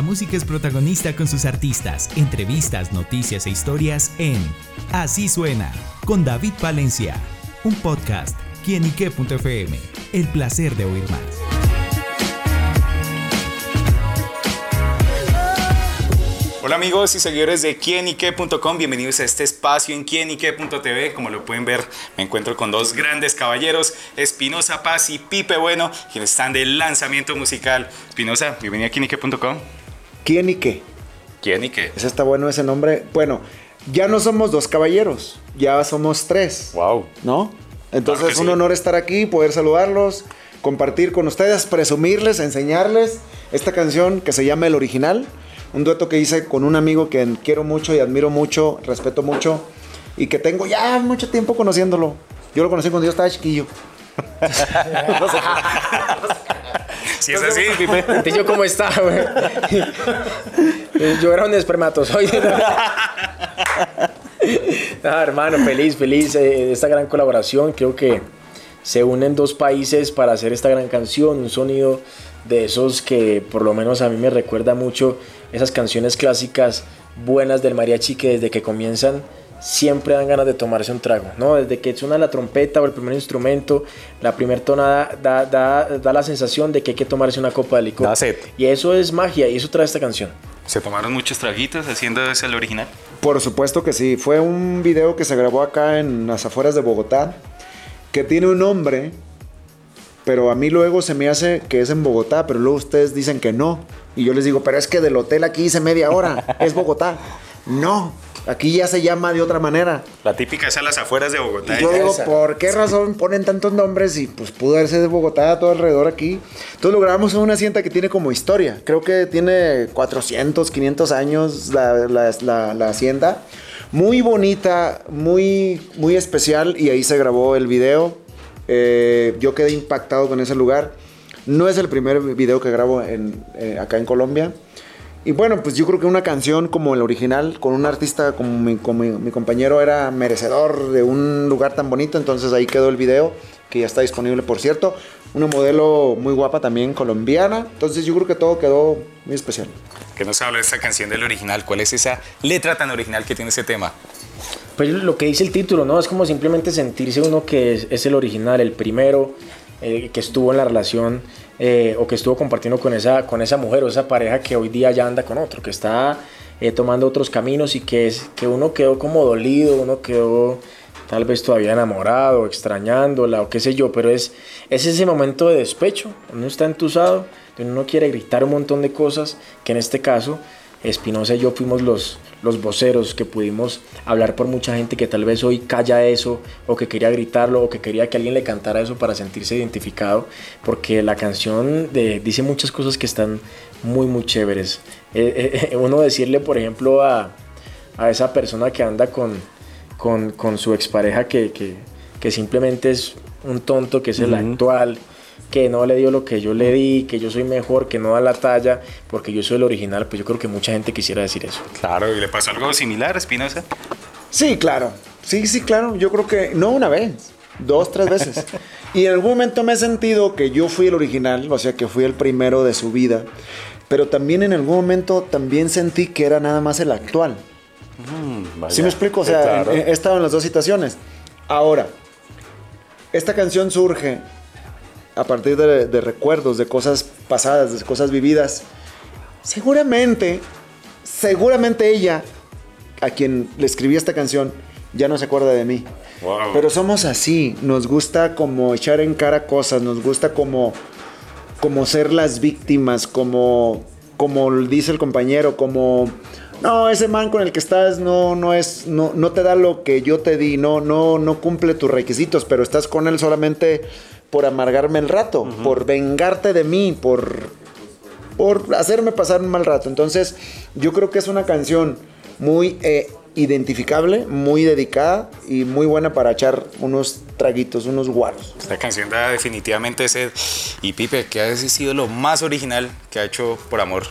La música es protagonista con sus artistas, entrevistas, noticias e historias en Así Suena, con David Valencia, un podcast, quienique.fm, el placer de oír más. Hola amigos y seguidores de quienique.com, bienvenidos a este espacio en quienique.tv. Como lo pueden ver, me encuentro con dos grandes caballeros, Espinosa Paz y Pipe Bueno, quienes están del lanzamiento musical. Espinosa, bienvenido a quienique.com. ¿Quién y qué? ¿Quién y qué? Ese está bueno ese nombre. Bueno, ya no somos dos caballeros, ya somos tres. Wow. ¿No? Entonces Claro es un sí. honor estar aquí, poder saludarlos, compartir con ustedes, presumirles, enseñarles esta canción que se llama El Original. Un dueto que hice con un amigo que quiero mucho y admiro mucho, respeto mucho y que tengo ya mucho tiempo conociéndolo. Yo lo conocí cuando yo estaba chiquillo. Si es así, yo cómo está, güey. Yo era un espermatozoide. Ah, hermano, feliz, feliz eh, de esta gran colaboración. Creo que se unen dos países para hacer esta gran canción, un sonido de esos que por lo menos a mí me recuerda mucho esas canciones clásicas buenas del mariachi que desde que comienzan siempre dan ganas de tomarse un trago, ¿no? Desde que suena la trompeta o el primer instrumento, la primer tonada da, da, da la sensación de que hay que tomarse una copa de licor. Da sed. Y eso es magia y eso trae esta canción. ¿Se tomaron muchos traguitos haciendo ese el original? Por supuesto que sí. Fue un video que se grabó acá en las afueras de Bogotá, que tiene un nombre, pero a mí luego se me hace que es en Bogotá, pero luego ustedes dicen que no. Y yo les digo, pero es que del hotel aquí hice media hora, es Bogotá. No, aquí ya se llama de otra manera. La típica es a las afueras de Bogotá. Y yo digo, Esa. ¿por qué razón ponen tantos nombres? Y pues pudo haberse de Bogotá todo alrededor aquí. Entonces lo grabamos en una hacienda que tiene como historia. Creo que tiene 400, 500 años la, la- la- la hacienda. Muy bonita, muy, muy especial. Y ahí se grabó el video. Eh, yo quedé impactado con ese lugar. No es el primer video que grabo en, eh, acá en Colombia. Y bueno, pues yo creo que una canción como el original, con un artista como mi, como mi- mi compañero, era merecedor de un lugar tan bonito. Entonces ahí quedó el video, que ya está disponible, por cierto. Una modelo muy guapa también, colombiana. Entonces yo creo que todo quedó muy especial. ¿Qué nos habla de esta canción del original? ¿Cuál es esa letra tan original que tiene ese tema? Pues lo que dice el título, ¿no? Es como simplemente sentirse uno que es, es el original, el primero eh, que estuvo en la relación eh, o que estuvo compartiendo con esa, con esa mujer o esa pareja que hoy día ya anda con otro, que está eh, tomando otros caminos y que, es, que uno quedó como dolido, uno quedó tal vez todavía enamorado, extrañándola o qué sé yo, pero es, es ese momento de despecho, uno está entusado, uno quiere gritar un montón de cosas, que en este caso Espinosa y yo fuimos los, los voceros que pudimos hablar por mucha gente que tal vez hoy calla eso o que quería gritarlo o que quería que alguien le cantara eso para sentirse identificado porque la canción de- dice muchas cosas que están muy muy chéveres. Eh, eh, uno decirle por ejemplo a, a esa persona que anda con, con, con su expareja que, que, que simplemente es un tonto, que es el actual, que no le dio lo que yo le di, que yo soy mejor, que no da la talla, porque yo soy el original, pues yo creo que mucha gente quisiera decir eso. Claro, ¿y le pasó algo similar a Espinosa? Sí, claro. Sí, sí, claro. Yo creo que no una vez, dos, tres veces. y en algún momento me he sentido que yo fui el original, o sea, que fui el primero de su vida. Pero también en algún momento también sentí que era nada más el actual. ¿Sí me explico? O sea, claro. he, he estado en las dos situaciones. Ahora, esta canción surge a partir de, de recuerdos, de cosas pasadas, de cosas vividas. Seguramente, seguramente ella, a quien le escribí esta canción, ya no se acuerda de mí. Wow. Pero somos así, nos gusta como echar en cara cosas, nos gusta como, como ser las víctimas, como, como dice el compañero, como no, ese man con el que estás no, no es, no, no te da lo que yo te di, no, no, no cumple tus requisitos, pero estás con él solamente por amargarme el rato, por vengarte de mí, por, por hacerme pasar un mal rato. Entonces, yo creo que es una canción muy eh, identificable, muy dedicada y muy buena para echar unos traguitos, unos guaros. Esta canción da definitivamente ese... Y Pipe, ¿qué ha sido lo más original que ha hecho por amor?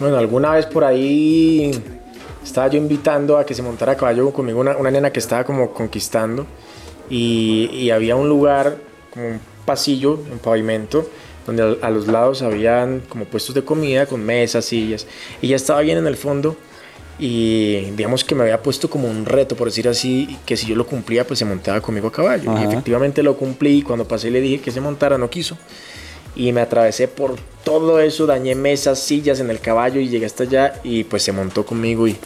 Bueno, alguna vez por ahí estaba yo invitando a que se montara a caballo conmigo una, una nena que estaba como conquistando y, y había un lugar, como un pasillo, un pavimento, donde a, a los lados habían como puestos de comida con mesas, sillas, y ya estaba bien en el fondo y digamos que me había puesto como un reto, por decir así, que si yo lo cumplía, pues se montaba conmigo a caballo. Y efectivamente lo cumplí y cuando pasé le dije que se montara, no quiso. Y me atravesé por todo eso, dañé mesas, sillas en el caballo y llegué hasta allá y pues se montó conmigo y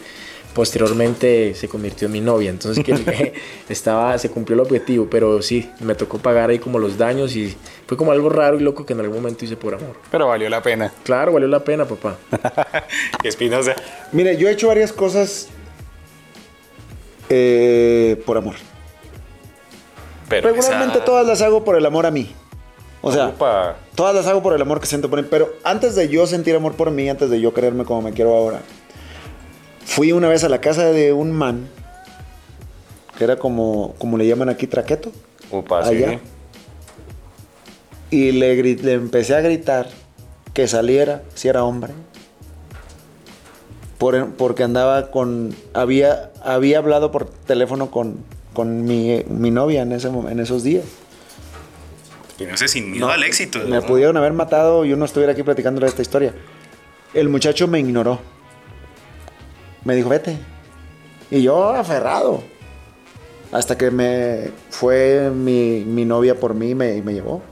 posteriormente se convirtió en mi novia. Entonces que estaba, se cumplió el objetivo, pero sí, me tocó pagar ahí como los daños y fue como algo raro y loco que en algún momento hice por amor. Pero valió la pena. Claro, valió la pena, papá. Espinosa. Mire, yo he hecho varias cosas eh, por amor. Pero Regularmente esa- todas las hago por el amor a mí. O sea, todas las hago por el amor que siento por mí. Pero antes de yo sentir amor por mí, antes de yo quererme como me quiero ahora, fui una vez a la casa de un man, que era como, como le llaman aquí, traqueto. Sí. allá. Y le, le empecé a gritar que saliera, si era hombre. Por- porque andaba con. Había, había hablado por teléfono con, con mi, mi novia en, ese, en esos días. Espinosa sin miedo al éxito. Me ¿no? pudieron haber matado y yo no estuviera aquí platicando esta historia. El muchacho me ignoró. Me dijo, vete. Y yo aferrado. Hasta que me fue mi, mi novia por mí y me, me llevó.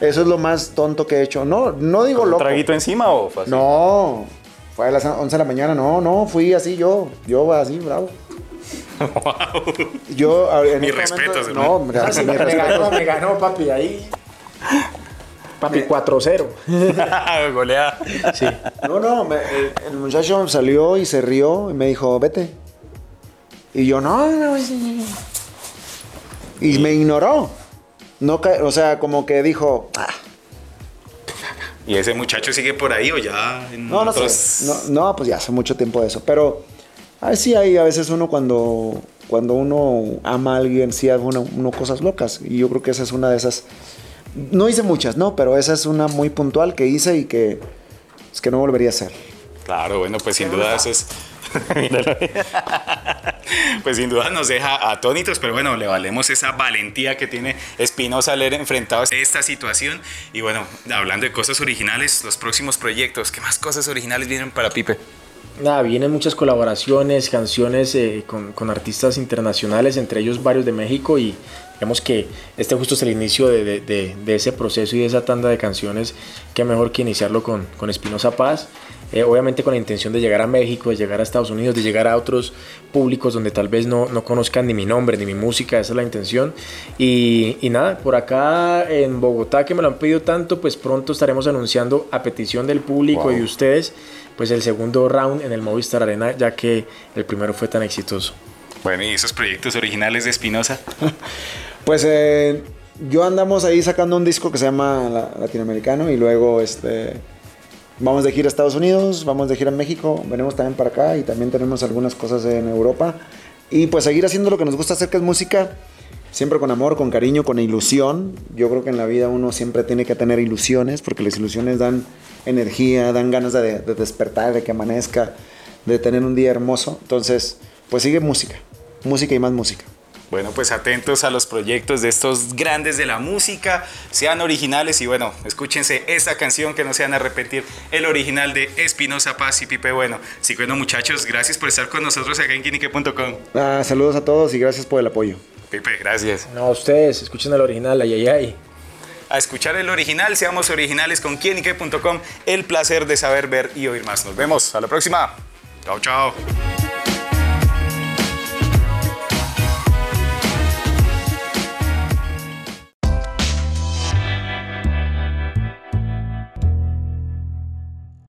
Eso es lo más tonto que he hecho. No, no digo ¿Un loco. traguito encima o fue así? No, fue a las 11 de la mañana. No, no, fui así yo. Yo así, bravo. Yo, a- en Mis este respetos, momento-. No, me ganó, me ganó, papi, ahí. Papi, 4-0. Goleada. Sí. No, no, me- el, el muchacho salió y se rió y me dijo, vete. Y yo, no, no, sí". Y me ignoró. No, o sea, como que dijo, "Ah, ¿Y ese muchacho sigue por ahí o ya en no, no otros- sé. No, no, pues ya hace mucho tiempo de eso. Pero, ay, sí, hay a veces uno cuando, cuando uno ama a alguien, sí hace uno, uno cosas locas. Y yo creo que esa es una de esas. No hice muchas, no, pero esa es una muy puntual que hice y que, es que no volvería a hacer. Claro, bueno, pues sin duda eso es. Pues sin duda nos deja atónitos, pero bueno, le valemos esa valentía que tiene Espinosa al haber enfrentado esta situación. Y bueno, hablando de cosas originales, los próximos proyectos, ¿qué más cosas originales vienen para Pipe? Nada, vienen muchas colaboraciones, canciones eh, con, con artistas internacionales, entre ellos varios de México y digamos que este justo es el inicio de, de- ese proceso y de esa tanda de canciones, que mejor que iniciarlo con, con Espinosa Paz, eh, obviamente con la intención de llegar a México, de llegar a Estados Unidos, de llegar a otros públicos donde tal vez no, no conozcan ni mi nombre ni mi música, esa es la intención. Y, y nada, por acá en Bogotá que me lo han pedido tanto, pues pronto estaremos anunciando a petición del público y de ustedes pues el segundo round en el Movistar Arena, ya que el primero fue tan exitoso. Bueno, y esos proyectos originales de Espinosa. Pues eh, yo andamos ahí sacando un disco que se llama La- Latinoamericano y luego este vamos de gira a Estados Unidos, vamos de gira a México, venimos también para acá y también tenemos algunas cosas en Europa y pues seguir haciendo lo que nos gusta hacer que es música siempre con amor, con cariño, con ilusión. Yo creo que en la vida uno siempre tiene que tener ilusiones porque las ilusiones dan energía, dan ganas de, de despertar, de que amanezca, de tener un día hermoso. Entonces, pues sigue música, música y más música. Bueno, pues atentos a los proyectos de estos grandes de la música, sean originales y bueno, escúchense esta canción que no se van a arrepentir, el original de Espinosa Paz y Pipe Bueno. Así que bueno muchachos, gracias por estar con nosotros acá en quinique.com. Ah, saludos a todos y gracias por el apoyo. Pipe, gracias. No, ustedes, escuchen el original, ay, ay, ay. A escuchar el original, seamos originales con quinique.com, el placer de saber, ver y oír más. Nos vemos, a la próxima. Chao, chao.